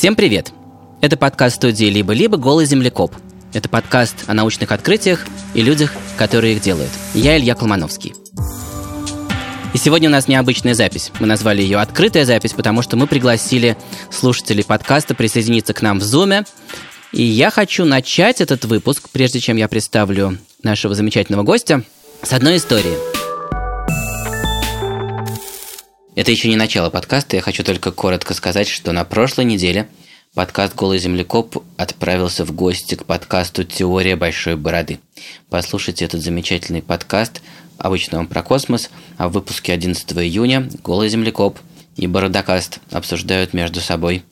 Всем привет! Это подкаст студии «Либо-либо. Голый землекоп». Это подкаст о научных открытиях и людях, которые их делают. Я Илья Колмановский. И сегодня у нас необычная запись. Мы назвали ее «Открытая запись», потому что мы пригласили слушателей подкаста присоединиться к нам в Зуме. И я хочу начать этот выпуск, прежде чем я представлю нашего замечательного гостя, с одной истории. Это еще не начало подкаста, я хочу только коротко сказать, что на прошлой неделе подкаст «Голый землекоп» отправился в гости к подкасту «Теория большой бороды». Послушайте этот замечательный подкаст, обычно он про космос, а в выпуске 11 июня «Голый землекоп» и «Бородокаст» обсуждают между собой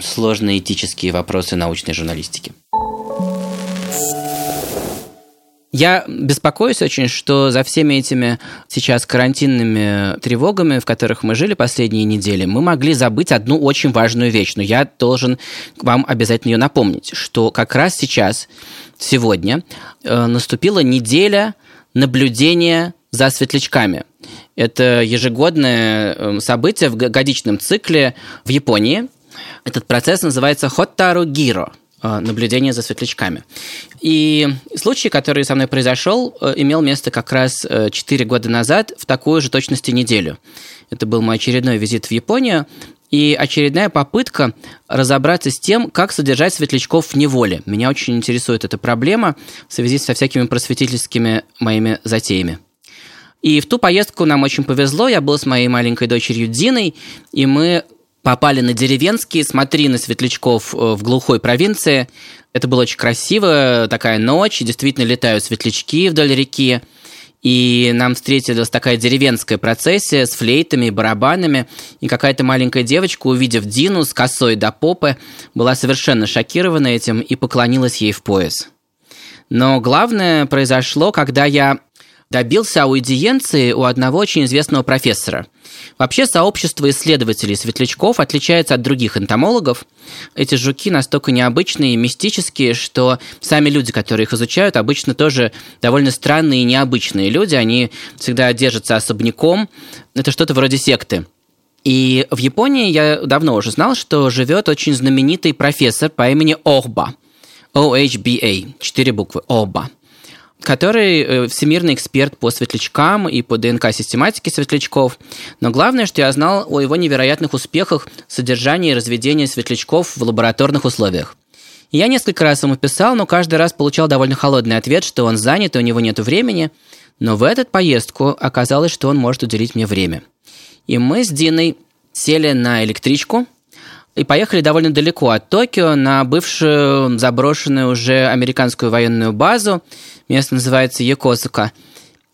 сложные этические вопросы научной журналистики. Я беспокоюсь очень, что за всеми этими сейчас карантинными тревогами, в которых мы жили последние недели, мы могли забыть одну очень важную вещь, но я должен вам обязательно ее напомнить, что как раз сейчас, сегодня, э, наступила неделя наблюдения за светлячками. Это ежегодное э, событие в годичном цикле в Японии. Этот процесс называется Хоттару Гиро – наблюдения за светлячками. И случай, который со мной произошел, э, имел место как раз 4 э, года назад в такую же точности неделю. Это был мой очередной визит в Японию, и очередная попытка разобраться с тем, как содержать светлячков в неволе. Меня очень интересует эта проблема в связи со всякими просветительскими моими затеями. И в ту поездку нам очень повезло. Я был с моей маленькой дочерью Диной, и мы попали на деревенские смотрины светлячков э, в глухой провинции. Это было очень красиво, такая ночь, действительно летают светлячки вдоль реки. И нам встретилась такая деревенская процессия с флейтами и барабанами. И какая-то маленькая девочка, увидев Дину с косой до попы, была совершенно шокирована этим и поклонилась ей в пояс. Но главное произошло, когда я добился аудиенции у одного очень известного профессора. Вообще сообщество исследователей светлячков отличается от других энтомологов. Эти жуки настолько необычные и мистические, что сами люди, которые их изучают, обычно тоже довольно странные и необычные люди. Они всегда держатся особняком. Это что-то вроде секты. И в Японии я давно уже знал, что живет очень знаменитый профессор по имени Охба. OHBA, четыре буквы, Оба который э, всемирный эксперт по светлячкам и по ДНК-систематике светлячков. Но главное, что я знал о его невероятных успехах содержания и разведения светлячков в лабораторных условиях. я несколько раз ему писал, но каждый раз получал довольно холодный ответ, что он занят и у него нет времени. Но в эту поездку оказалось, что он может уделить мне время. И мы с Диной сели на электричку и поехали довольно далеко от Токио на бывшую заброшенную уже американскую военную базу. Место называется Якосука.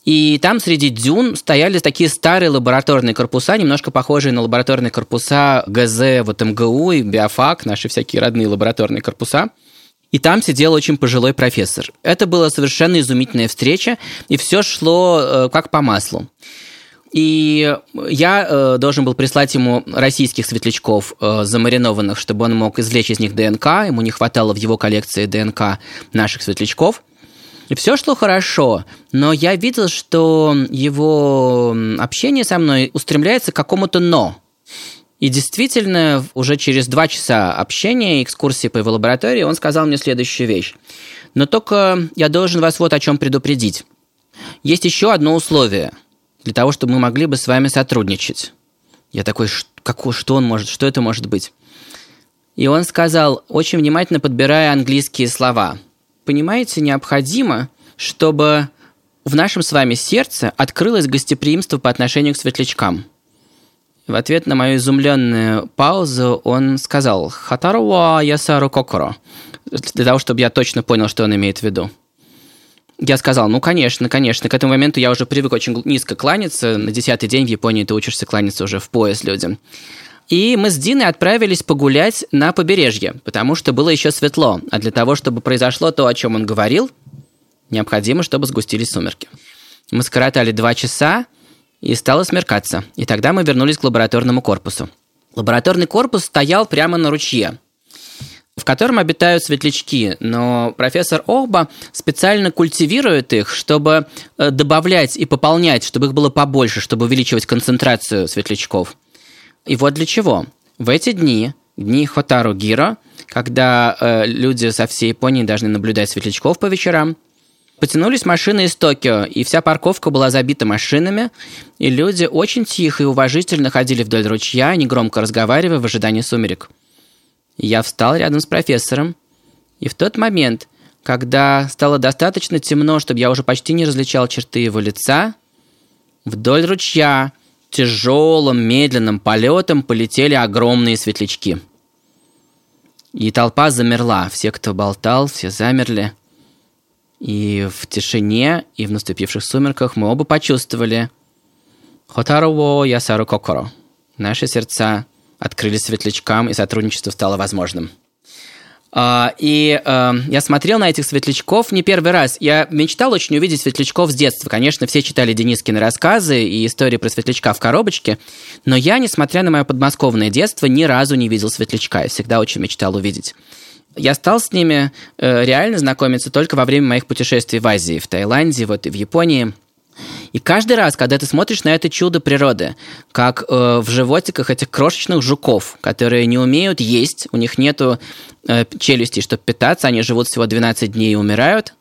И там среди дюн стояли такие старые лабораторные корпуса, немножко похожие на лабораторные корпуса ГЗ, вот МГУ и Биофак, наши всякие родные лабораторные корпуса. И там сидел очень пожилой профессор. Это была совершенно изумительная встреча, и все шло э, как по маслу. И я э, должен был прислать ему российских светлячков э, замаринованных, чтобы он мог извлечь из них ДНК. Ему не хватало в его коллекции ДНК наших светлячков. И все шло хорошо, но я видел, что его общение со мной устремляется к какому-то «но». И действительно, уже через два часа общения и экскурсии по его лаборатории он сказал мне следующую вещь. Но только я должен вас вот о чем предупредить. Есть еще одно условие – для того, чтобы мы могли бы с вами сотрудничать. Я такой, как, что он может, что это может быть? И он сказал, очень внимательно подбирая английские слова. Понимаете, необходимо, чтобы в нашем с вами сердце открылось гостеприимство по отношению к светлячкам. В ответ на мою изумленную паузу он сказал «Хатаруа ясару кокоро», для того, чтобы я точно понял, что он имеет в виду. Я сказал, ну, конечно, конечно. К этому моменту я уже привык очень низко кланяться. На десятый день в Японии ты учишься кланяться уже в пояс людям. И мы с Диной отправились погулять на побережье, потому что было еще светло. А для того, чтобы произошло то, о чем он говорил, необходимо, чтобы сгустились сумерки. Мы скоротали два часа, и стало смеркаться. И тогда мы вернулись к лабораторному корпусу. Лабораторный корпус стоял прямо на ручье в котором обитают светлячки, но профессор Охба специально культивирует их, чтобы э, добавлять и пополнять, чтобы их было побольше, чтобы увеличивать концентрацию светлячков. И вот для чего. В эти дни дни Хотару Гиро, когда э, люди со всей Японии должны наблюдать светлячков по вечерам. Потянулись машины из Токио, и вся парковка была забита машинами, и люди очень тихо и уважительно ходили вдоль ручья, негромко разговаривая в ожидании сумерек. Я встал рядом с профессором, и в тот момент, когда стало достаточно темно, чтобы я уже почти не различал черты его лица, вдоль ручья тяжелым медленным полетом полетели огромные светлячки. И толпа замерла. Все, кто болтал, все замерли. И в тишине, и в наступивших сумерках мы оба почувствовали «Хотаруо ясару кокоро». Наши сердца открылись светлячкам, и сотрудничество стало возможным. А, и э, я смотрел на этих светлячков не первый раз. Я мечтал очень увидеть светлячков с детства. Конечно, все читали Денискины рассказы и истории про светлячка в коробочке, но я, несмотря на мое подмосковное детство, ни разу не видел светлячка. Я всегда очень мечтал увидеть. Я стал с ними э, реально знакомиться только во время моих путешествий в Азии, в Таиланде, вот и в Японии. И каждый раз, когда ты смотришь на это чудо природы, как э, в животиках этих крошечных жуков, которые не умеют есть, у них нету э, челюстей, чтобы питаться, они живут всего 12 дней и умирают,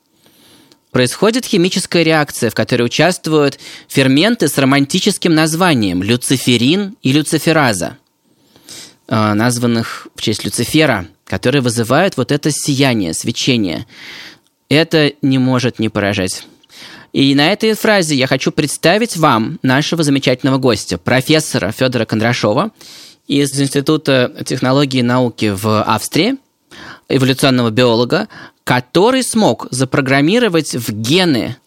происходит химическая реакция, в которой участвуют ферменты с романтическим названием люциферин и люцифераза, э, названных в честь Люцифера, которые вызывают вот это сияние, свечение. Это не может не поражать. И на этой фразе я хочу представить вам нашего замечательного гостя, профессора Федора Кондрашова из Института технологии и науки в Австрии, эволюционного биолога, который смог запрограммировать в гены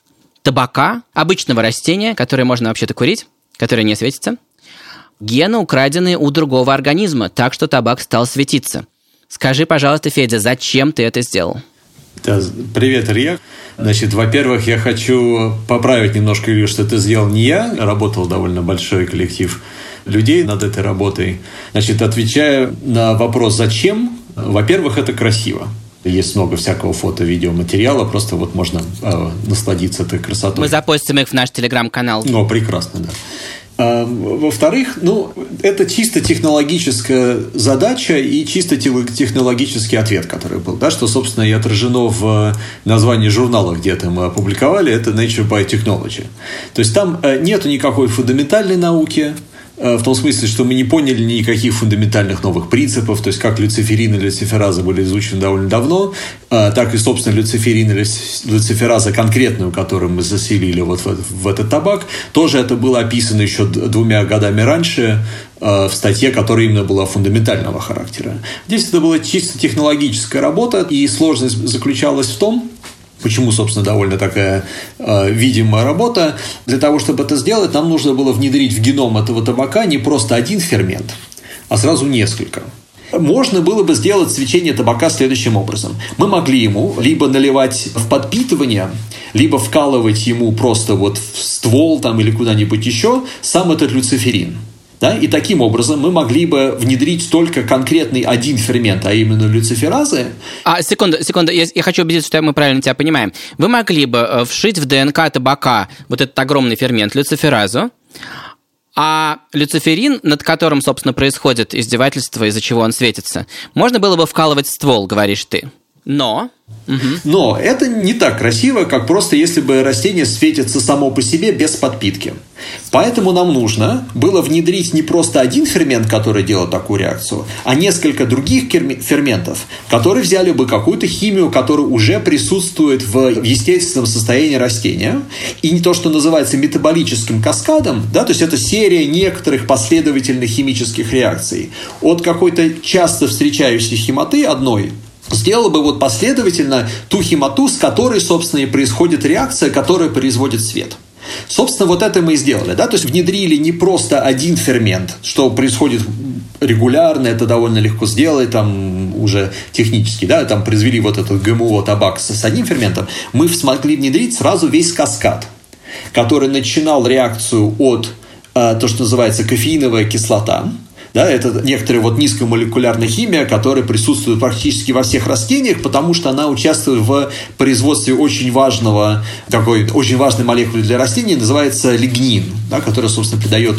табака, обычного растения, которое можно вообще-то курить, которое не светится, гены, украденные у другого организма, так что табак стал светиться. Скажи, пожалуйста, Федя, зачем ты это сделал? Да, привет, Илья. Значит, во-первых, я хочу поправить немножко, Илью, что ты сделал не я, работал довольно большой коллектив людей над этой работой. Значит, отвечая на вопрос «зачем?», во-первых, это красиво. Есть много всякого фото-видеоматериала, просто вот можно э, насладиться этой красотой. Мы запостим их в наш телеграм-канал. Ну, прекрасно, да. А, во-вторых, ну, это чисто технологическая задача и чисто технологический ответ, который был, да, что, собственно, и отражено в названии журнала, где это мы опубликовали, это Nature Biotechnology. То есть там э, нету никакой фундаментальной науки, Э, в том смысле, что мы не поняли никаких фундаментальных новых принципов, то есть как люциферин и люцифераза были изучены довольно давно, э, так и, собственно, люциферин и люцифераза конкретную, которую мы заселили вот в, в этот табак, тоже это было описано еще двумя годами раньше э, в статье, которая именно была фундаментального характера. Здесь это была чисто технологическая работа, и сложность заключалась в том, Почему, собственно, довольно такая э, видимая работа? Для того, чтобы это сделать, нам нужно было внедрить в геном этого табака не просто один фермент, а сразу несколько. Можно было бы сделать свечение табака следующим образом. Мы могли ему либо наливать в подпитывание, либо вкалывать ему просто вот в ствол там или куда-нибудь еще сам этот люциферин – да? И таким образом мы могли бы внедрить только конкретный один фермент, а именно люциферазы. А, секунду, секунду, я, я хочу убедиться, что мы правильно тебя понимаем. Вы могли бы э, вшить в ДНК табака вот этот огромный фермент люциферазу, а люциферин, над которым, собственно, происходит издевательство, из-за чего он светится, можно было бы вкалывать ствол, говоришь ты. Но. Но это не так красиво, как просто если бы растение светится само по себе без подпитки. Поэтому нам нужно было внедрить не просто один фермент, который делает такую реакцию, а несколько других ферментов, которые взяли бы какую-то химию, которая уже присутствует в естественном состоянии растения, и не то, что называется метаболическим каскадом, да, то есть это серия некоторых последовательных химических реакций. От какой-то часто встречающейся химоты одной сделала бы вот последовательно ту химоту, с которой, собственно, и происходит реакция, которая производит свет. Собственно, вот это мы и сделали. Да? То есть внедрили не просто один фермент, что происходит регулярно, это довольно легко сделать, там уже технически, да, там произвели вот этот ГМО табак с одним ферментом, мы смогли внедрить сразу весь каскад, который начинал реакцию от э, то, что называется кофеиновая кислота, да, это некоторая вот низкомолекулярная химия, которая присутствует практически во всех растениях, потому что она участвует в производстве очень важного, такой очень важной молекулы для растений, называется лигнин, да, которая, собственно, придает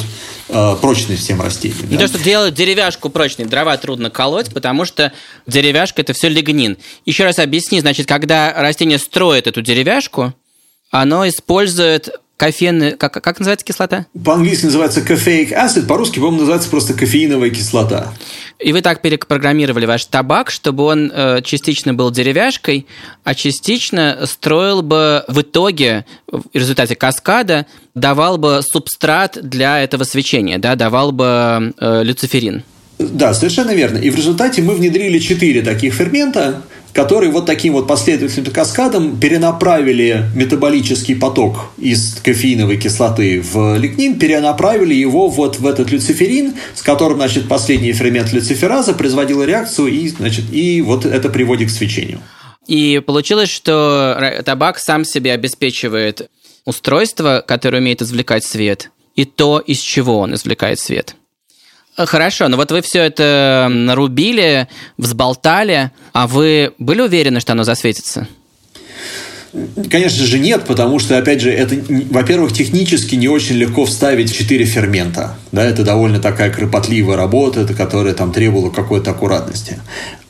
э, прочной всем растениям. Да? то, что делать деревяшку прочной, дрова трудно колоть, потому что деревяшка – это все лигнин. Еще раз объясни, значит, когда растение строит эту деревяшку, оно использует кофейный, как, как называется кислота? По-английски называется кофеик acid, по-русски, по-моему, называется просто кофеиновая кислота. И вы так перепрограммировали ваш табак, чтобы он э, частично был деревяшкой, а частично строил бы в итоге, в результате каскада, давал бы субстрат для этого свечения, да, давал бы э, люциферин. Да, совершенно верно. И в результате мы внедрили четыре таких фермента, которые вот таким вот последовательным каскадом перенаправили метаболический поток из кофеиновой кислоты в лигнин, перенаправили его вот в этот люциферин, с которым, значит, последний фермент люцифераза производил реакцию, и, значит, и вот это приводит к свечению. И получилось, что табак сам себе обеспечивает устройство, которое умеет извлекать свет, и то, из чего он извлекает свет. Хорошо, но ну вот вы все это нарубили, взболтали, а вы были уверены, что оно засветится? Конечно же нет, потому что, опять же, это, во-первых, технически не очень легко вставить 4 фермента. Да, это довольно такая кропотливая работа, которая там требовала какой-то аккуратности.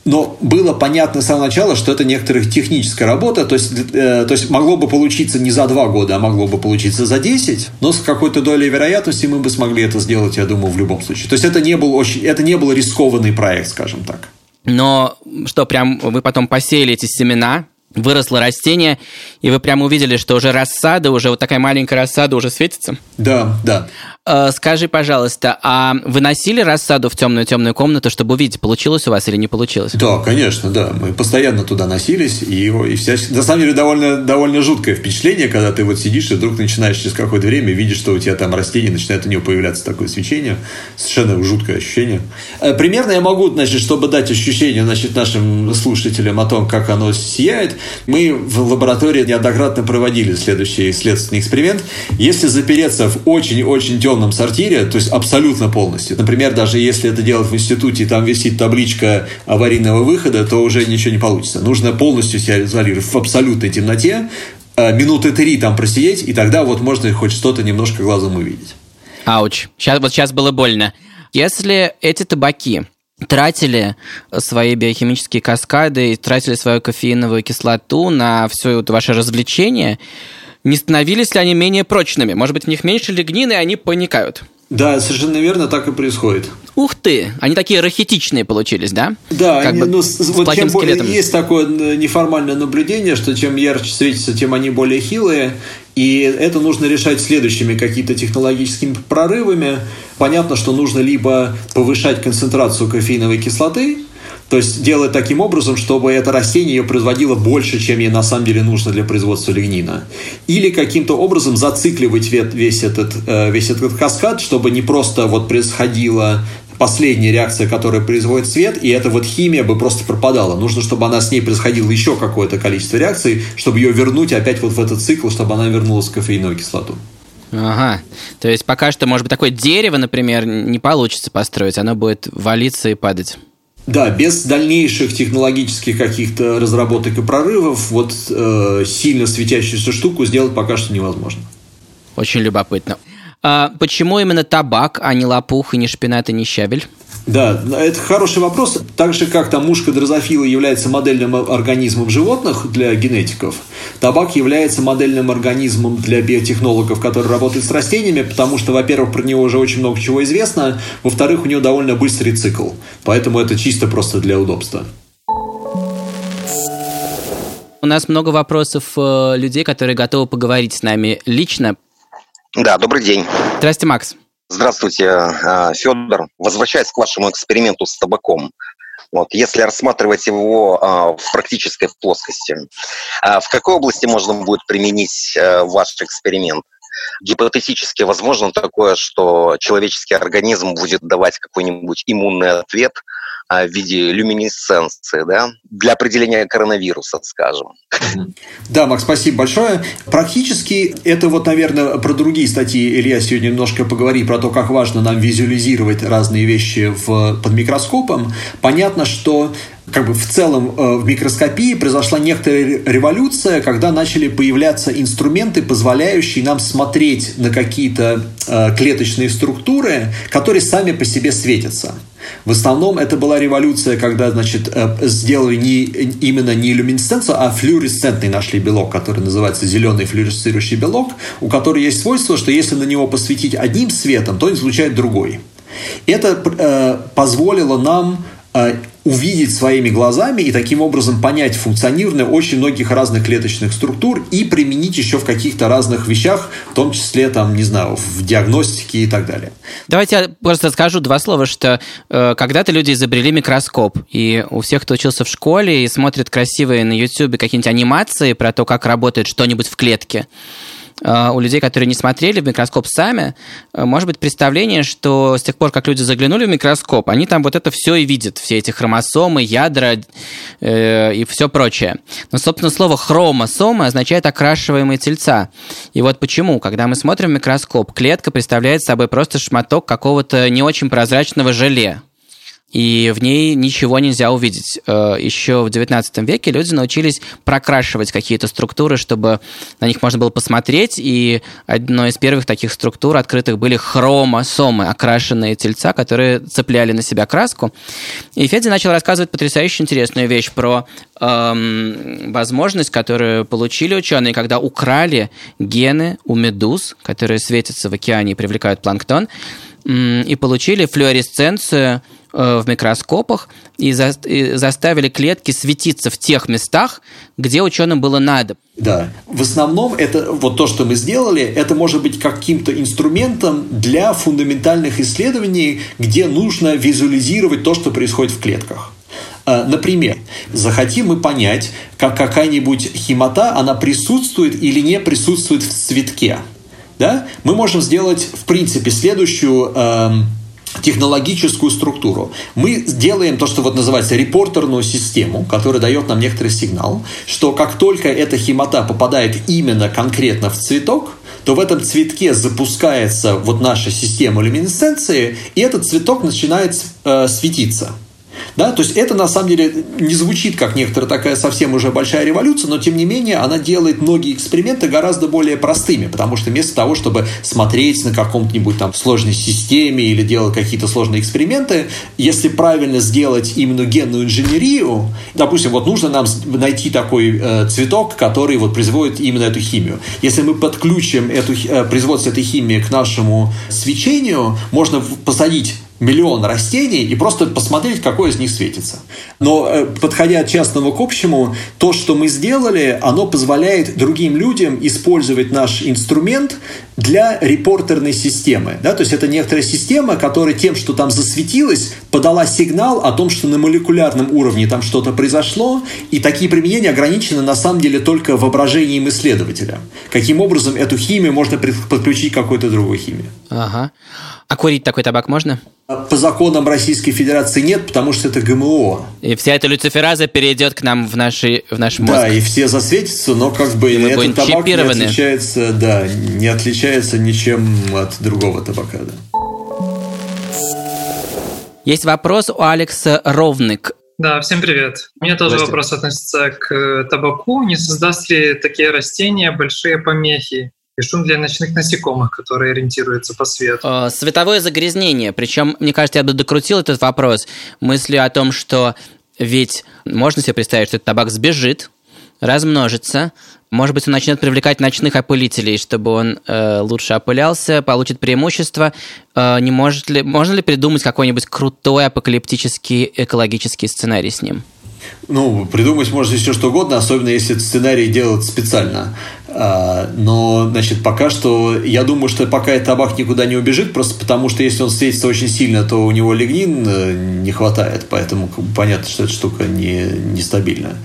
Но было понятно с самого начала, что это некоторая техническая работа, то есть, э, то есть могло бы получиться не за два года, а могло бы получиться за 10, но с какой-то долей вероятности мы бы смогли это сделать, я думаю, в любом случае. То есть это не был, очень, это не был рискованный проект, скажем так. Но что, прям вы потом посеяли эти семена, выросло растение, и вы прямо увидели, что уже рассада, уже вот такая маленькая рассада уже светится? Да, да. Э, скажи, пожалуйста, а вы носили рассаду в темную-темную комнату, чтобы увидеть, получилось у вас или не получилось? Да, конечно, да. Мы постоянно туда носились, и, его, и вся... на самом деле довольно, довольно жуткое впечатление, когда ты вот сидишь и вдруг начинаешь через какое-то время видишь, что у тебя там растение, начинает у него появляться такое свечение. Совершенно жуткое ощущение. Э, примерно я могу, значит, чтобы дать ощущение значит, нашим слушателям о том, как оно сияет, мы в лаборатории неоднократно проводили следующий следственный эксперимент. Если запереться в очень-очень темном изоляционном сортире, то есть абсолютно полностью. Например, даже если это делать в институте, и там висит табличка аварийного выхода, то уже ничего не получится. Нужно полностью себя изолировать в абсолютной темноте, э, минуты три там просидеть, и тогда вот можно хоть что-то немножко глазом увидеть. Ауч. Сейчас, вот сейчас было больно. Если эти табаки тратили свои биохимические каскады и тратили свою кофеиновую кислоту на все это ваше развлечение, не становились ли они менее прочными? Может быть, в них меньше лигнины, и они паникают? Да, совершенно верно, так и происходит. Ух ты! Они такие рахитичные получились, да? Да, как они, бы ну, с, с вот чем скелетом. есть такое неформальное наблюдение, что чем ярче светится, тем они более хилые. И это нужно решать следующими какими-то технологическими прорывами. Понятно, что нужно либо повышать концентрацию кофеиновой кислоты, то есть делать таким образом, чтобы это растение ее производило больше, чем ей на самом деле нужно для производства лигнина. Или каким-то образом зацикливать весь этот, э, весь этот каскад, чтобы не просто вот происходила последняя реакция, которая производит свет, и эта вот химия бы просто пропадала. Нужно, чтобы она с ней происходила еще какое-то количество реакций, чтобы ее вернуть опять вот в этот цикл, чтобы она вернулась в кофеиновую кислоту. Ага. То есть пока что, может быть, такое дерево, например, не получится построить, оно будет валиться и падать. Да, без дальнейших технологических каких-то разработок и прорывов вот э, сильно светящуюся штуку сделать пока что невозможно. Очень любопытно. А почему именно табак, а не лопух, и не шпинат, и не щавель? Да, это хороший вопрос. Так же, как там мушка дрозофила является модельным организмом животных для генетиков, табак является модельным организмом для биотехнологов, которые работают с растениями, потому что, во-первых, про него уже очень много чего известно, во-вторых, у него довольно быстрый цикл. Поэтому это чисто просто для удобства. У нас много вопросов э, людей, которые готовы поговорить с нами лично. Да, добрый день. Здравствуйте, Макс. Здравствуйте, а, Федор. Возвращаясь к вашему эксперименту с табаком, вот, если рассматривать его а, в практической плоскости, а, в какой области можно будет применить а, ваш эксперимент? Гипотетически возможно такое, что человеческий организм будет давать какой-нибудь иммунный ответ в виде люминесценции, да, для определения коронавируса, скажем. Да, Макс, спасибо большое. Практически это вот, наверное, про другие статьи Илья сегодня немножко поговори про то, как важно нам визуализировать разные вещи в, под микроскопом. Понятно, что как бы в целом э, в микроскопии произошла некоторая революция, когда начали появляться инструменты, позволяющие нам смотреть на какие-то э, клеточные структуры, которые сами по себе светятся. В основном это была революция, когда, значит, э, сделали не, именно не люминесценцию, а флюоресцентный нашли белок, который называется зеленый флюоресцирующий белок, у которого есть свойство, что если на него посветить одним светом, то он излучает другой. Это э, позволило нам увидеть своими глазами и таким образом понять функционирование очень многих разных клеточных структур и применить еще в каких-то разных вещах, в том числе, там, не знаю, в диагностике и так далее. Давайте я просто скажу два слова, что э, когда-то люди изобрели микроскоп, и у всех, кто учился в школе и смотрит красивые на YouTube какие-нибудь анимации про то, как работает что-нибудь в клетке, у людей, которые не смотрели в микроскоп сами, э, может быть представление, что с тех пор, как люди заглянули в микроскоп, они там вот это все и видят, все эти хромосомы, ядра э, и все прочее. Но, собственно, слово хромосомы означает окрашиваемые тельца. И вот почему, когда мы смотрим в микроскоп, клетка представляет собой просто шматок какого-то не очень прозрачного желе, и в ней ничего нельзя увидеть. Э, Еще в XIX веке люди научились прокрашивать какие-то структуры, чтобы на них можно было посмотреть, и одной из первых таких структур открытых были хромосомы, окрашенные тельца, которые цепляли на себя краску. И Федя начал рассказывать потрясающе интересную вещь про эм, возможность, которую получили ученые, когда украли гены у медуз, которые светятся в океане и привлекают планктон, и получили флуоресценцию Э, в микроскопах и, за, и заставили клетки светиться в тех местах, где ученым было надо. Да. В основном это вот то, что мы сделали, это может быть каким-то инструментом для фундаментальных исследований, где нужно визуализировать то, что происходит в клетках. Э, например, захотим мы понять, как какая-нибудь химота, она присутствует или не присутствует в цветке. Да? Мы можем сделать, в принципе, следующую эм, технологическую структуру. Мы делаем то, что вот называется репортерную систему, которая дает нам некоторый сигнал, что как только эта химота попадает именно конкретно в цветок, то в этом цветке запускается вот наша система люминесценции, и этот цветок начинает э, светиться. Да? То есть это на самом деле не звучит как некоторая такая совсем уже большая революция, но тем не менее она делает многие эксперименты гораздо более простыми, потому что вместо того, чтобы смотреть на каком-нибудь там сложной системе или делать какие-то сложные эксперименты, если правильно сделать именно генную инженерию, допустим, вот нужно нам найти такой э, цветок, который вот производит именно эту химию. Если мы подключим эту, э, производство этой химии к нашему свечению, можно посадить миллион растений и просто посмотреть, какое из них светится. Но э, подходя от частного к общему, то, что мы сделали, оно позволяет другим людям использовать наш инструмент для репортерной системы. Да? То есть это некоторая система, которая тем, что там засветилась, подала сигнал о том, что на молекулярном уровне там что-то произошло, и такие применения ограничены на самом деле только воображением исследователя. Каким образом эту химию можно подключить к какой-то другой химии. Ага. А курить такой табак можно? По законам Российской Федерации нет, потому что это ГМО. И вся эта люцифераза перейдет к нам в, наши, в наш мозг. Да, и все засветятся, но как бы и этот табак не отличается, да, не отличается ничем от другого табака. Да. Есть вопрос у Алекса Ровник. Да, всем привет. У меня тоже вопрос относится к табаку. Не создаст ли такие растения большие помехи и шум для ночных насекомых, которые ориентируются по свету. Э, световое загрязнение. Причем, мне кажется, я бы докрутил этот вопрос мыслью о том, что ведь можно себе представить, что этот табак сбежит, размножится, может быть, он начнет привлекать ночных опылителей, чтобы он э, лучше опылялся, получит преимущество. Э, не может ли, можно ли придумать какой-нибудь крутой апокалиптический экологический сценарий с ним? Ну, придумать можно все что угодно, особенно если сценарий делать специально. А, но, значит, пока что, я думаю, что пока табак никуда не убежит, просто потому что если он встретится очень сильно, то у него лигнин э, не хватает, поэтому понятно, что эта штука не, нестабильна.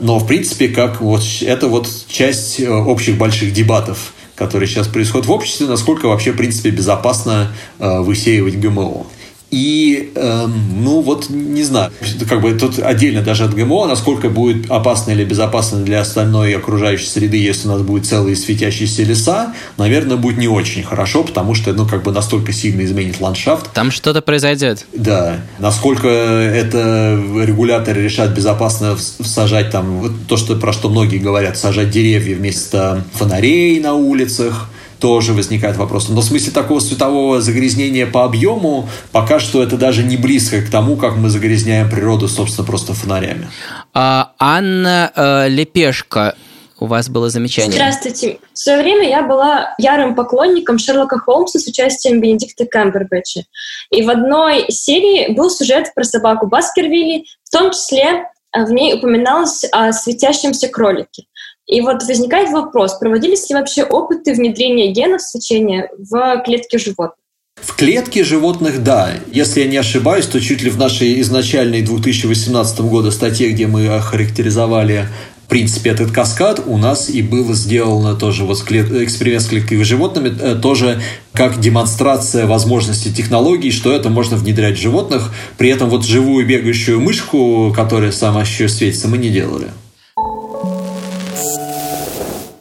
Но, в принципе, как вот это вот часть э, общих больших дебатов, которые сейчас происходят в обществе, насколько вообще, в принципе, безопасно э, высеивать ГМО. И, э, ну вот, не знаю, как бы тут отдельно даже от ГМО, насколько будет опасно или безопасно для остальной окружающей среды, если у нас будет целые светящиеся леса, наверное, будет не очень хорошо, потому что, ну, как бы настолько сильно изменит ландшафт. Там что-то произойдет. Да. Насколько это регуляторы решат безопасно сажать там, вот то, что, про что многие говорят, сажать деревья вместо фонарей на улицах, тоже возникает вопрос. Но в смысле такого светового загрязнения по объему, пока что это даже не близко к тому, как мы загрязняем природу, собственно, просто фонарями. А, Анна э, Лепешка, у вас было замечание. Здравствуйте. В свое время я была ярым поклонником Шерлока Холмса с участием Бенедикта Камбербэтча. И в одной серии был сюжет про собаку Баскервилли, в том числе э, в ней упоминалось о светящемся кролике. И вот возникает вопрос, проводились ли вообще опыты внедрения генов свечения в клетки животных? В клетке животных, да. Если я не ошибаюсь, то чуть ли в нашей изначальной 2018 года статье, где мы охарактеризовали в принципе, этот каскад у нас и было сделано тоже вот эксперимент с клетковыми животными, э, тоже как демонстрация возможности технологий, что это можно внедрять в животных. При этом вот живую бегающую мышку, которая сама еще светится, мы не делали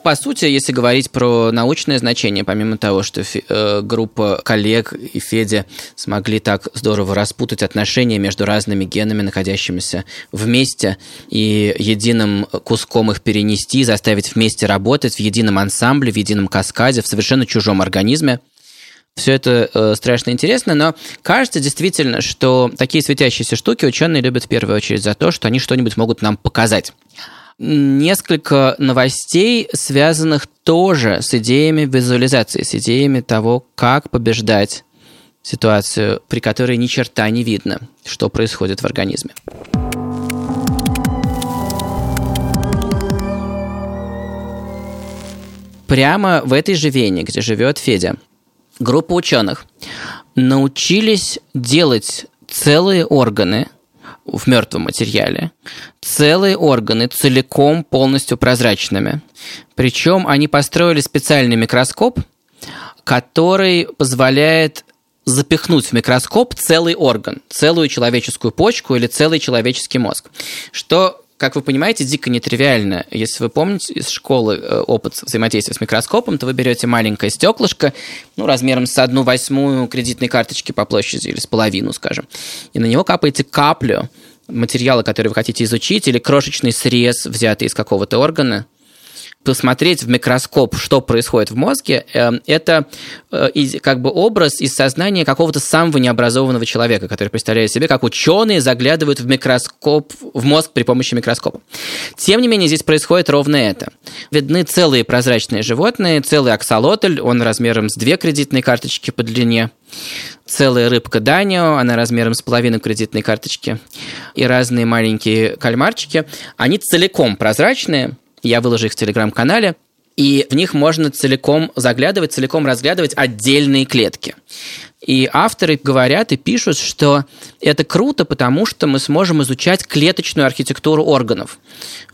по сути, если говорить про научное значение, помимо того, что э, группа коллег и Федя смогли так здорово распутать отношения между разными генами, находящимися вместе, и единым куском их перенести, заставить вместе работать в едином ансамбле, в едином каскаде, в совершенно чужом организме, все это э, страшно интересно, но кажется действительно, что такие светящиеся штуки ученые любят в первую очередь за то, что они что-нибудь могут нам показать несколько новостей, связанных тоже с идеями визуализации, с идеями того, как побеждать ситуацию, при которой ни черта не видно, что происходит в организме. Прямо в этой же Вене, где живет Федя, группа ученых научились делать целые органы в мертвом материале, целые органы целиком полностью прозрачными. Причем они построили специальный микроскоп, который позволяет запихнуть в микроскоп целый орган, целую человеческую почку или целый человеческий мозг, что как вы понимаете, дико нетривиально. Если вы помните из школы э, опыт взаимодействия с микроскопом, то вы берете маленькое стеклышко, ну, размером с одну восьмую кредитной карточки по площади или с половину, скажем, и на него капаете каплю материала, который вы хотите изучить, или крошечный срез, взятый из какого-то органа, посмотреть в микроскоп, что происходит в мозге, эм, это э, как бы образ из сознания какого-то самого необразованного человека, который представляет себе, как ученые заглядывают в микроскоп, в мозг при помощи микроскопа. Тем не менее, здесь происходит ровно это. Видны целые прозрачные животные, целый аксолотль, он размером с две кредитные карточки по длине, целая рыбка Данио, она размером с половину кредитной карточки, и разные маленькие кальмарчики. Они целиком прозрачные, я выложу их в телеграм-канале, и в них можно целиком заглядывать, целиком разглядывать отдельные клетки. И авторы говорят и пишут, что это круто, потому что мы сможем изучать клеточную архитектуру органов.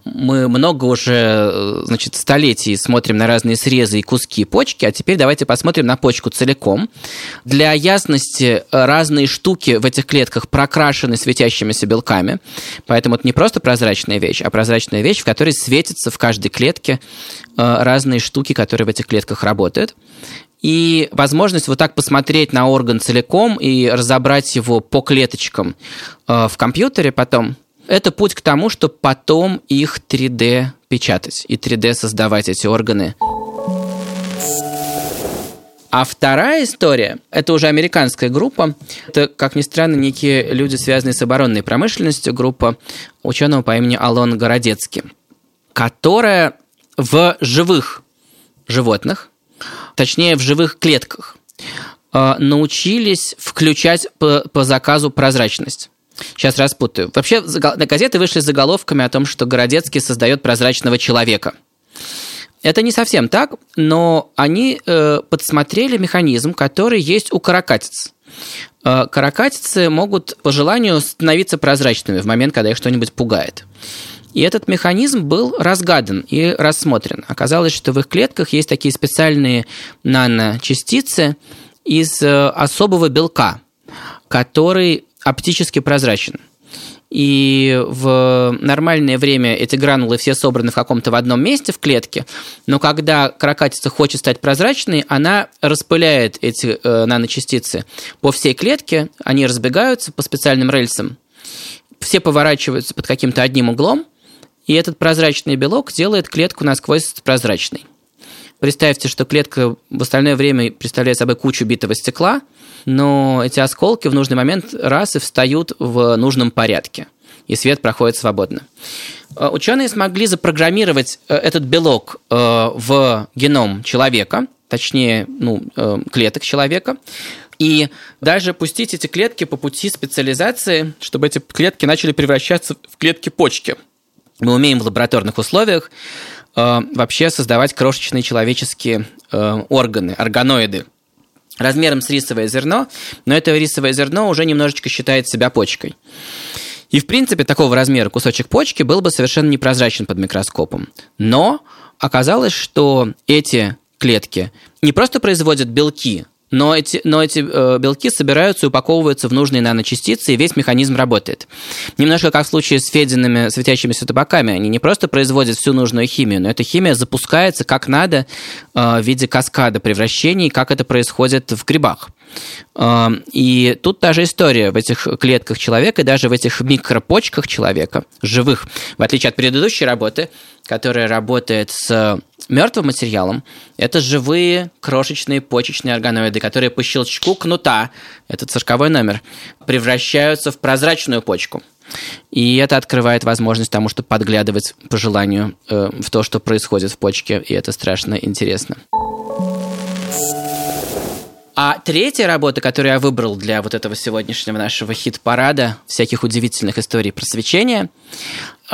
Мы много уже, значит, столетий смотрим на разные срезы и куски почки, а теперь давайте посмотрим на почку целиком. Для ясности разные штуки в этих клетках прокрашены светящимися белками, поэтому это не просто прозрачная вещь, а прозрачная вещь, в которой светятся в каждой клетке э, разные штуки, которые в этих клетках работают. И возможность вот так посмотреть на орган целиком и разобрать его по клеточкам э, в компьютере потом, это путь к тому, чтобы потом их 3D печатать и 3D создавать эти органы. А вторая история, это уже американская группа. Это, как ни странно, некие люди, связанные с оборонной промышленностью, группа ученого по имени Алон Городецкий, которая в живых животных точнее в живых клетках, э, научились включать по, по заказу прозрачность. Сейчас распутаю. Вообще, на газеты вышли с заголовками о том, что Городецкий создает прозрачного человека. Это не совсем так, но они э, подсмотрели механизм, который есть у каракатиц. Э, каракатицы могут по желанию становиться прозрачными в момент, когда их что-нибудь пугает. И этот механизм был разгадан и рассмотрен. Оказалось, что в их клетках есть такие специальные наночастицы из э, особого белка. который оптически прозрачен. И в нормальное время эти гранулы все собраны в каком-то в одном месте в клетке, но когда каракатица хочет стать прозрачной, она распыляет эти э, наночастицы по всей клетке, они разбегаются по специальным рельсам, все поворачиваются под каким-то одним углом, и этот прозрачный белок делает клетку насквозь прозрачной. Представьте, что клетка в остальное время представляет собой кучу битого стекла, но эти осколки в нужный момент раз и встают в нужном порядке, и свет проходит свободно. Э, ученые смогли запрограммировать э, этот белок э, в геном человека, точнее, ну, клеток человека, и даже пустить эти клетки по пути специализации, чтобы эти клетки начали превращаться в клетки почки. Мы умеем в лабораторных условиях э, вообще создавать крошечные человеческие э, органы, органоиды, размером с рисовое зерно, но это рисовое зерно уже немножечко считает себя почкой. И, в принципе, такого размера кусочек почки был бы совершенно непрозрачен под микроскопом. Но оказалось, что эти клетки не просто производят белки, но эти, но эти э, белки собираются и упаковываются в нужные наночастицы, и весь механизм работает. Немножко как в случае с Федиными светящимися табаками. Они не просто производят всю нужную химию, но эта химия запускается как надо э, в виде каскада превращений, как это происходит в грибах. Э, и тут та же история в этих клетках человека, и даже в этих микропочках человека, живых, в отличие от предыдущей работы, которая работает с мертвым материалом, это живые крошечные почечные органоиды, которые по щелчку кнута, это цирковой номер, превращаются в прозрачную почку. И это открывает возможность тому, чтобы подглядывать по желанию э, в то, что происходит в почке, и это страшно интересно. А третья работа, которую я выбрал для вот этого сегодняшнего нашего хит-парада всяких удивительных историй просвещения,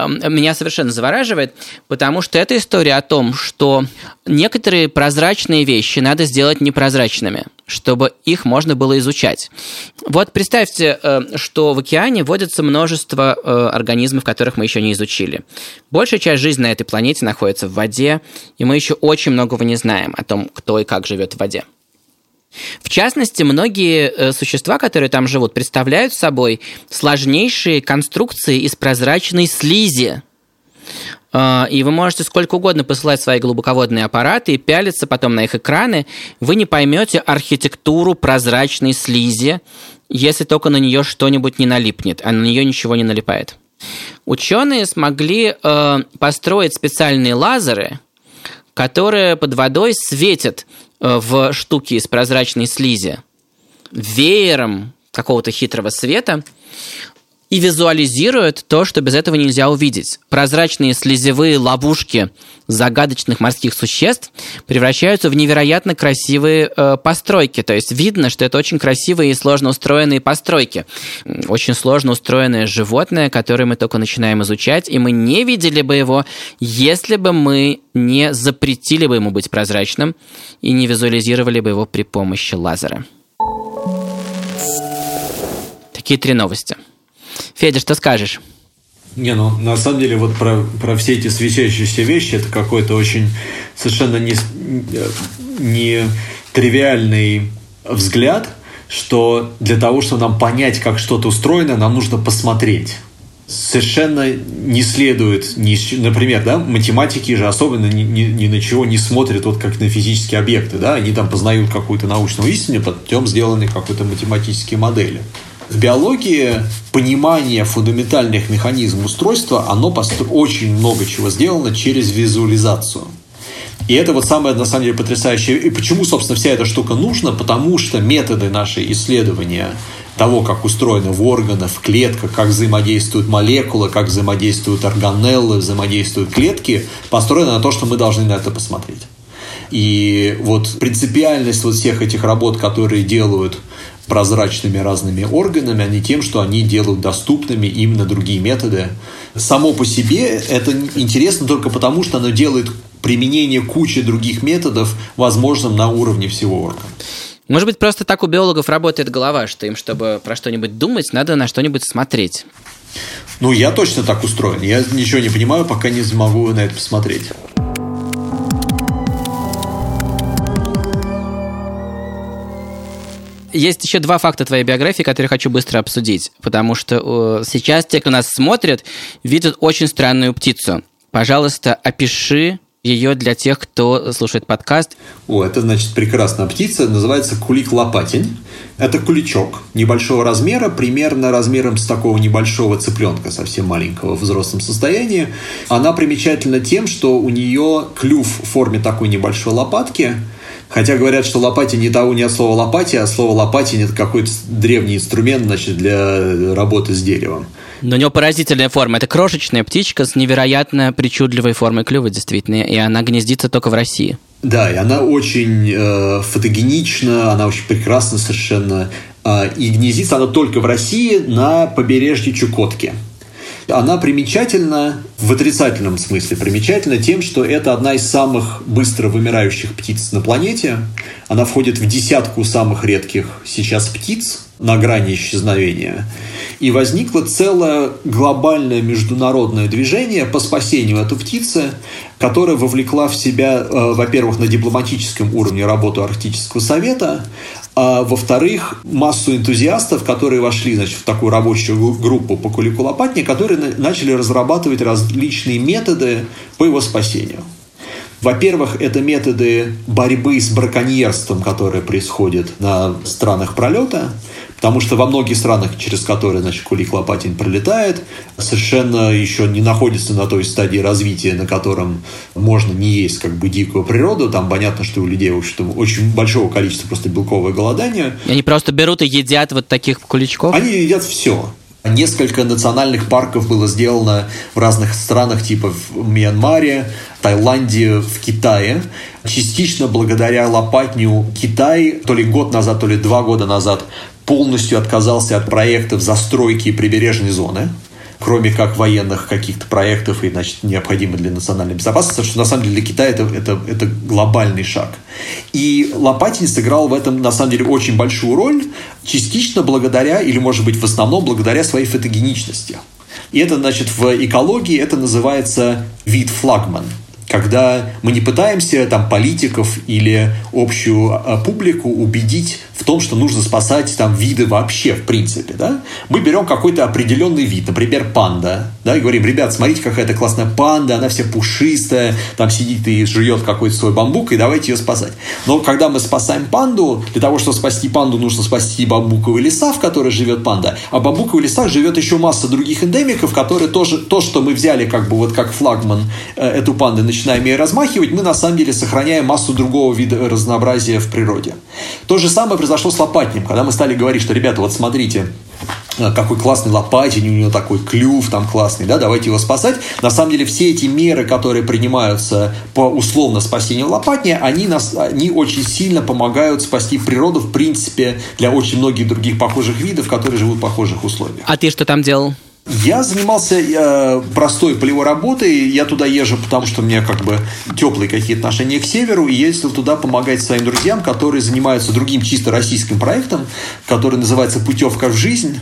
меня совершенно завораживает, потому что это история о том, что некоторые прозрачные вещи надо сделать непрозрачными, чтобы их можно было изучать. Вот представьте, э, что в океане водится множество э, организмов, которых мы еще не изучили. Большая часть жизни на этой планете находится в воде, и мы еще очень многого не знаем о том, кто и как живет в воде. В частности, многие э, существа, которые там живут, представляют собой сложнейшие конструкции из прозрачной слизи. А, и вы можете сколько угодно посылать свои глубоководные аппараты и пялиться потом на их экраны. Вы не поймете архитектуру прозрачной слизи, если только на нее что-нибудь не налипнет, а на нее ничего не налипает. Ученые смогли э, построить специальные лазеры, которые под водой светят в штуке из прозрачной слизи. Веером какого-то хитрого света и визуализирует то, что без этого нельзя увидеть. Прозрачные слезевые ловушки загадочных морских существ превращаются в невероятно красивые э, постройки. То есть видно, что это очень красивые и сложно устроенные постройки. Очень сложно устроенное животное, которое мы только начинаем изучать, и мы не видели бы его, если бы мы не запретили бы ему быть прозрачным и не визуализировали бы его при помощи лазера. Такие три новости. Федя, что скажешь? Не, ну на самом деле вот про, про все эти светящиеся вещи это какой-то очень совершенно не, не тривиальный взгляд, что для того, чтобы нам понять, как что-то устроено, нам нужно посмотреть. Совершенно не следует, ни, например, да, математики же особенно ни, ни, ни на чего не смотрят, вот как на физические объекты, да, они там познают какую-то научную истину, потом сделаны какой-то математические модели. В биологии понимание фундаментальных механизмов устройства, оно постро... очень много чего сделано через визуализацию. И это вот самое, на самом деле, потрясающее. И почему, собственно, вся эта штука нужна? Потому что методы нашей исследования того, как устроены в органах, в клетках, как взаимодействуют молекулы, как взаимодействуют органеллы, взаимодействуют клетки, построены на то, что мы должны на это посмотреть. И вот принципиальность вот всех этих работ, которые делают прозрачными разными органами, а не тем, что они делают доступными именно другие методы. Само по себе это интересно только потому, что оно делает применение кучи других методов возможным на уровне всего органа. Может быть, просто так у биологов работает голова, что им, чтобы про что-нибудь думать, надо на что-нибудь смотреть. Ну, я точно так устроен. Я ничего не понимаю, пока не смогу на это посмотреть. Есть еще два факта твоей биографии, которые хочу быстро обсудить, потому что э, сейчас те, кто нас смотрит, видят очень странную птицу. Пожалуйста, опиши ее для тех, кто слушает подкаст. О, это значит прекрасная птица, называется кулик-лопатень. Это куличок небольшого размера, примерно размером с такого небольшого цыпленка, совсем маленького в взрослом состоянии. Она примечательна тем, что у нее клюв в форме такой небольшой лопатки, Хотя говорят, что лопатень не того не от слова лопати, а слово лопатень это какой-то древний инструмент значит, для работы с деревом. Но у него поразительная форма. Это крошечная птичка с невероятно причудливой формой клюва, действительно. И она гнездится только в России. Да, и она очень э, фотогенична, она очень прекрасна совершенно. Э, и гнездится она только в России на побережье Чукотки. Она примечательна в отрицательном смысле, примечательна тем, что это одна из самых быстро вымирающих птиц на планете. Она входит в десятку самых редких сейчас птиц на грани исчезновения. И возникло целое глобальное международное движение по спасению этой птицы, которая вовлекла в себя, э, во-первых, на дипломатическом уровне работу Арктического совета, а во-вторых, массу энтузиастов, которые вошли значит, в такую рабочую группу по Кулику Лопатне, которые начали разрабатывать различные методы по его спасению. Во-первых, это методы борьбы с браконьерством, которые происходят на странах пролета, потому что во многих странах, через которые значит, кулик Лопатин пролетает, совершенно еще не находится на той стадии развития, на котором можно не есть как бы дикую природу. Там понятно, что у людей в общем очень большого количества просто белковое голодание. И они просто берут и едят вот таких куличков? Они едят все. Несколько национальных парков было сделано в разных странах, типа в Мьянмаре, Таиланде, в Китае. Частично благодаря Лопатню Китай то ли год назад, то ли два года назад полностью отказался от проектов застройки прибережной зоны кроме как военных каких-то проектов и, значит, необходимых для национальной безопасности, что на самом деле для Китая это, это, это глобальный шаг. И Лопатин сыграл в этом, на самом деле, очень большую роль, частично благодаря, или, может быть, в основном благодаря своей фотогеничности. И это, значит, в экологии это называется вид флагман когда мы не пытаемся там политиков или общую а, публику убедить в том, что нужно спасать там виды вообще в принципе, да, мы берем какой-то определенный вид, например, панда, да, и говорим, ребят, смотрите, какая это классная панда, она вся пушистая, там сидит и жует какой-то свой бамбук, и давайте ее спасать. Но когда мы спасаем панду, для того, чтобы спасти панду, нужно спасти бамбуковые леса, в которых живет панда, а в бамбуковых лесах живет еще масса других эндемиков, которые тоже, то, что мы взяли как бы вот как флагман э, эту панду, начинаем ей размахивать, мы на самом деле сохраняем массу другого вида разнообразия в природе. То же самое произошло с лопатнем, когда мы стали говорить, что, ребята, вот смотрите, э, какой классный лопатень, у него такой клюв там классный, да, давайте его спасать. На самом деле все эти меры, которые принимаются по условно спасению лопатня, они, нас, они очень сильно помогают спасти природу, в принципе, для очень многих других похожих видов, которые живут в похожих условиях. А ты что там делал? Я занимался э, простой полевой работой. Я туда езжу, потому что у меня как бы теплые какие-то отношения к северу. И ездил туда помогать своим друзьям, которые занимаются другим чисто российским проектом, который называется «Путевка в жизнь».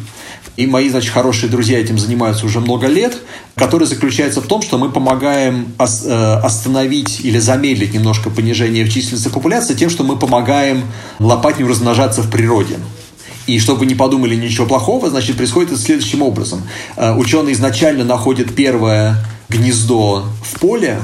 И мои, значит, хорошие друзья этим занимаются уже много лет, который заключается в том, что мы помогаем э, остановить или замедлить немножко понижение в численности популяции тем, что мы помогаем лопатню размножаться в природе. И чтобы не подумали ничего плохого, значит, происходит это следующим образом. Э, ученые изначально находят первое гнездо в поле,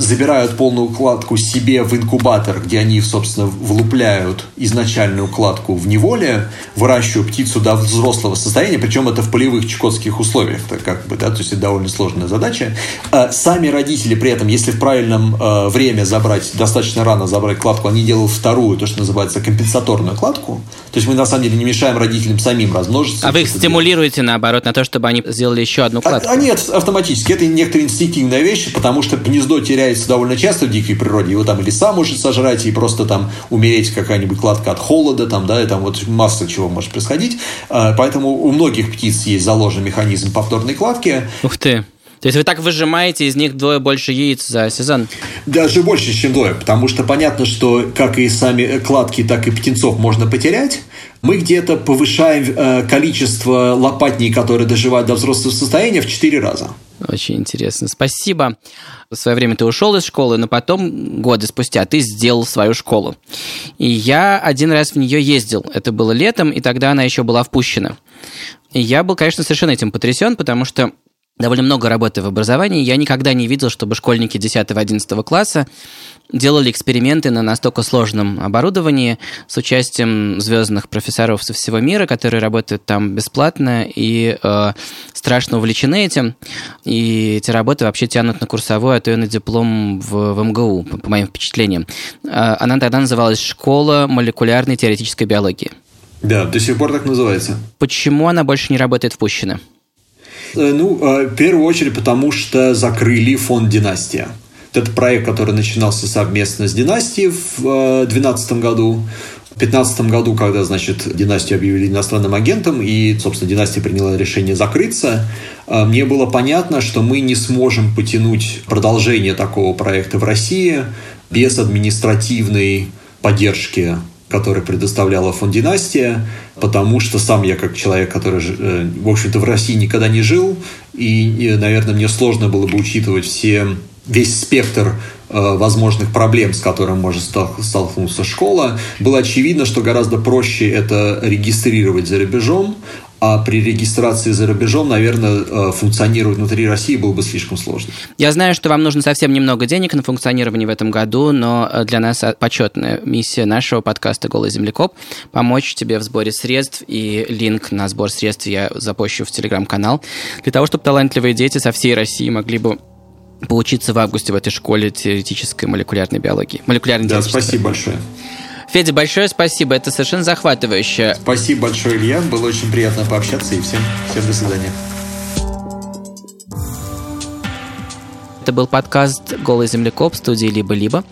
забирают полную укладку себе в инкубатор, где они, собственно, влупляют изначальную укладку в неволе, выращивают птицу до взрослого состояния, причем это в полевых чукотских условиях, так как бы, да, то есть это довольно сложная задача. А сами родители при этом, если в правильном э, время забрать, достаточно рано забрать кладку, они делают вторую, то, что называется компенсаторную кладку. То есть мы на самом деле не мешаем родителям самим размножиться. А вы их стимулируете, делать. наоборот, на то, чтобы они сделали еще одну кладку? А, а нет, автоматически. Это некоторая инстинктивная вещь, потому что гнездо теряет теряется довольно часто в дикой природе. Его там и лиса может сожрать, и просто там умереть какая-нибудь кладка от холода, там, да, и там вот масса чего может происходить. А, поэтому у многих птиц есть заложен механизм повторной кладки. Ух ты! То есть вы так выжимаете из них двое больше яиц за сезон? Даже больше, чем двое, потому что понятно, что как и сами кладки, так и птенцов можно потерять. Мы где-то повышаем э, количество лопатней, которые доживают до взрослого состояния, в 4 раза. Очень интересно. Спасибо. В свое время ты ушел из школы, но потом, годы спустя, ты сделал свою школу. И я один раз в нее ездил. Это было летом, и тогда она еще была впущена. И я был, конечно, совершенно этим потрясен, потому что довольно много работы в образовании. Я никогда не видел, чтобы школьники 10-11 класса делали эксперименты на настолько сложном оборудовании с участием звездных профессоров со всего мира, которые работают там бесплатно и э, страшно увлечены этим. И эти работы вообще тянут на курсовой, а то и на диплом в, в МГУ, по, по моим впечатлениям. Э, она тогда называлась «Школа молекулярной теоретической биологии». Да, до сих пор так называется. Почему она больше не работает в Пущино? Э, ну, э, в первую очередь, потому что закрыли фонд «Династия». Это проект, который начинался совместно с «Династией» в 2012 э, году. В 2015 году, когда, значит, «Династию» объявили иностранным агентом, и, собственно, «Династия» приняла решение закрыться, мне было понятно, что мы не сможем потянуть продолжение такого проекта в России без административной поддержки который предоставляла фонд «Династия», потому что сам я как человек, который, э, в общем-то, в России никогда не жил, и, наверное, мне сложно было бы учитывать все, весь спектр э, возможных проблем, с которым может столкнуться школа, было очевидно, что гораздо проще это регистрировать за рубежом, а при регистрации за рубежом, наверное, э, функционировать внутри России было бы слишком сложно. Я знаю, что вам нужно совсем немного денег на функционирование в этом году, но э, для нас почетная миссия нашего подкаста «Голый землекоп» – помочь тебе в сборе средств, и линк на сбор средств я запущу в телеграм-канал, для того, чтобы талантливые дети со всей России могли бы поучиться в августе в этой школе теоретической молекулярной биологии. Молекулярной да, спасибо большое. Федя, большое спасибо, это совершенно захватывающе. Спасибо большое, Илья, было очень приятно пообщаться, и всем, всем до свидания. Это был подкаст «Голый землекоп» в студии «Либо-либо».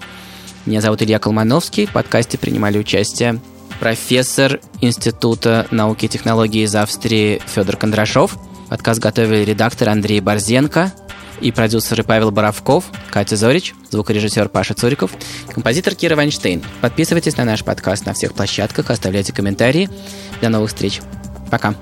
Меня зовут Илья Колмановский. В подкасте принимали участие профессор Института науки и технологий из Австрии Федор Кондрашов. Подкаст готовили редактор Андрей Борзенко – и продюсеры Павел Боровков, Катя Зорич, звукорежиссер Паша Цуриков, композитор Кира Вайнштейн. Подписывайтесь на наш подкаст на всех площадках, оставляйте комментарии. До новых встреч. Пока.